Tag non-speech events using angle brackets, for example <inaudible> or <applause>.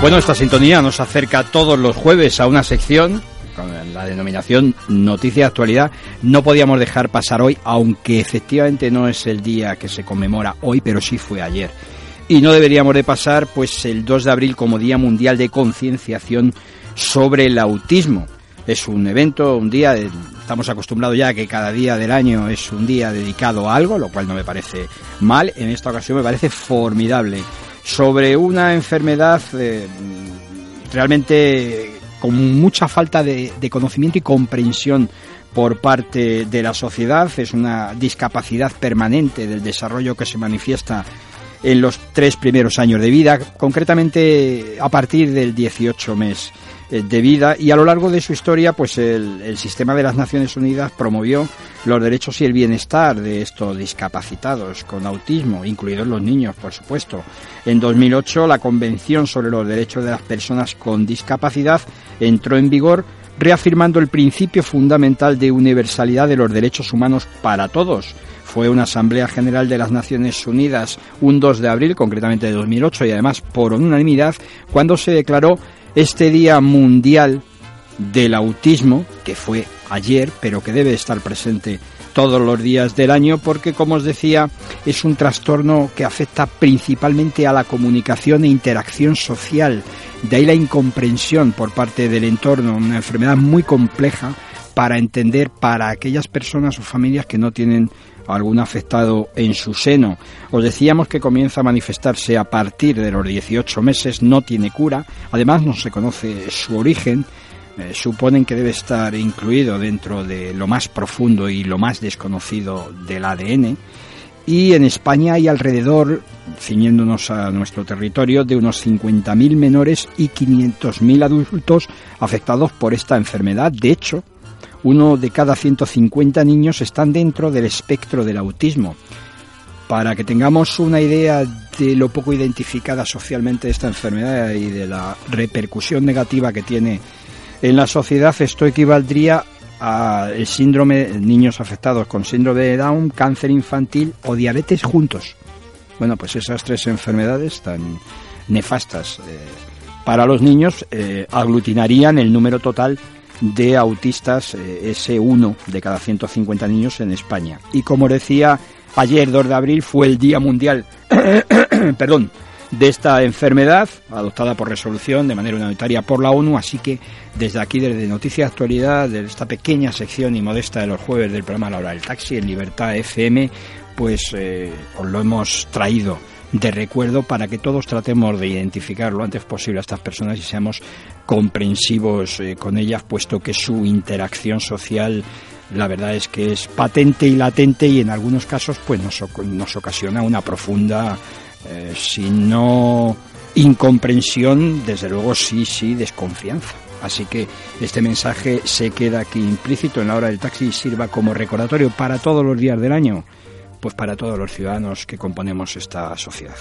Bueno, esta sintonía nos acerca todos los jueves a una sección con la denominación Noticia de Actualidad. No podíamos dejar pasar hoy, aunque efectivamente no es el día que se conmemora hoy, pero sí fue ayer. Y no deberíamos de pasar pues el 2 de abril como Día Mundial de Concienciación sobre el Autismo. Es un evento, un día, estamos acostumbrados ya a que cada día del año es un día dedicado a algo, lo cual no me parece mal, en esta ocasión me parece formidable sobre una enfermedad eh, realmente con mucha falta de, conocimiento y comprensión por parte de la sociedad. Es una discapacidad permanente del desarrollo que se manifiesta en los tres primeros años de vida, concretamente a partir del 18 mes de vida y a lo largo de su historia pues el, sistema de las Naciones Unidas promovió los derechos y el bienestar de estos discapacitados con autismo, incluidos los niños por supuesto. En 2008 la Convención sobre los Derechos de las Personas con Discapacidad entró en vigor reafirmando el principio fundamental de universalidad de los derechos humanos para todos. Fue una Asamblea General de las Naciones Unidas un 2 de abril, concretamente de 2008, y además por unanimidad, cuando se declaró este Día Mundial del Autismo, que fue ayer, pero que debe estar presente todos los días del año porque, como os decía, es un trastorno que afecta principalmente a la comunicación e interacción social. De ahí la incomprensión por parte del entorno, una enfermedad muy compleja para entender para aquellas personas o familias que no tienen algún afectado en su seno. Os decíamos que comienza a manifestarse a partir de los 18 meses, no tiene cura, además no se conoce su origen, eh, suponen que debe estar incluido dentro de lo más profundo y lo más desconocido del ADN. Y en España hay alrededor, ciñéndonos a nuestro territorio, de unos 50.000 menores y 500.000 adultos afectados por esta enfermedad. De hecho, uno de cada 150 niños están dentro del espectro del autismo. Para que tengamos una idea de lo poco identificada socialmente esta enfermedad y de la repercusión negativa que tiene en la sociedad, esto equivaldría al síndrome de niños afectados con síndrome de Down, cáncer infantil o diabetes juntos. Bueno, pues esas tres enfermedades tan nefastas eh, para los niños eh, aglutinarían el número total de autistas, eh, ese uno de cada 150 niños en España. Y como decía, ayer 2 de abril fue el Día Mundial, <coughs> perdón, de esta enfermedad, adoptada por resolución de manera unitaria por la ONU, así que desde aquí, desde Noticias Actualidad, de esta pequeña sección y modesta de los jueves del programa La Hora del Taxi en Libertad FM, pues eh, os lo hemos traído de recuerdo para que todos tratemos de identificar lo antes posible a estas personas y seamos comprensivos eh, con ellas, puesto que su interacción social la verdad es que es patente y latente y en algunos casos pues nos, nos ocasiona una profunda, eh, si no incomprensión, desde luego sí, sí, desconfianza. Así que este mensaje se queda aquí implícito en la hora del taxi y sirva como recordatorio para todos los días del año pues para todos los ciudadanos que componemos esta sociedad.